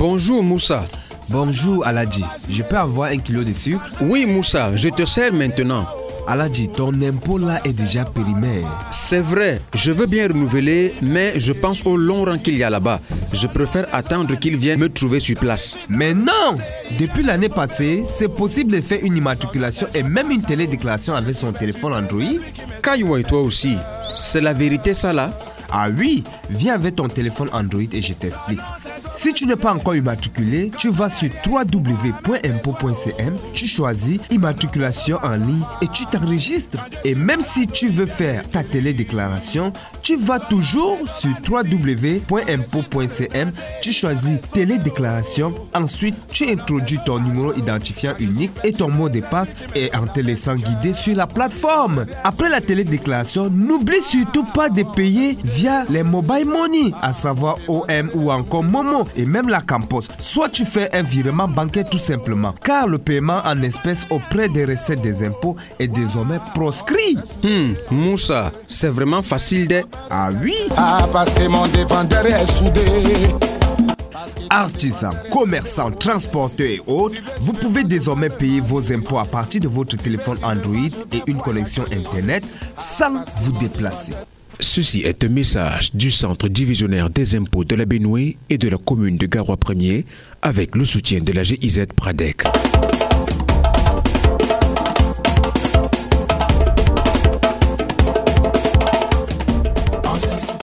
Bonjour Moussa. Bonjour Aladji, je peux avoir un kilo de sucre? Oui Moussa, je te sers maintenant. Aladji, ton impôt là est déjà périmé. C'est vrai, je veux bien renouveler, mais je pense au long rang qu'il y a là-bas. Je préfère attendre qu'il vienne me trouver sur place. Mais non Depuis l'année passée, c'est possible de faire une immatriculation et même une télédéclaration avec son téléphone Android? Caillou et toi aussi, c'est la vérité ça là? Ah oui, viens avec ton téléphone Android et je t'explique. Si tu n'es pas encore immatriculé, tu vas sur www.impo.cm, tu choisis immatriculation en ligne et tu t'enregistres. Et même si tu veux faire ta télédéclaration, tu vas toujours sur www.impo.cm, tu choisis télédéclaration, ensuite tu introduis ton numéro identifiant unique et ton mot de passe et en te laissant guider sur la plateforme. Après la télédéclaration, n'oublie surtout pas de payer via les mobile money, à savoir OM ou encore Momo et même la Campos. Soit tu fais un virement bancaire tout simplement, car le paiement en espèces auprès des recettes des impôts est désormais proscrit. Hmm, Moussa, c'est vraiment facile de... Ah oui Ah, parce que mon défendeur est soudé. Artisans, commerçants, transporteurs et autres, vous pouvez désormais payer vos impôts à partir de votre téléphone Android et une connexion Internet sans vous déplacer. Ceci est un message du Centre divisionnaire des impôts de la Bénoué et de la commune de Garoua 1er avec le soutien de la GIZ Pradec.